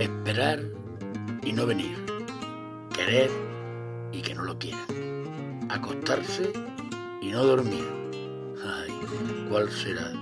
Esperar y no venir. Querer y que no lo quieran. Acostarse y no dormir. Ay, ¿cuál será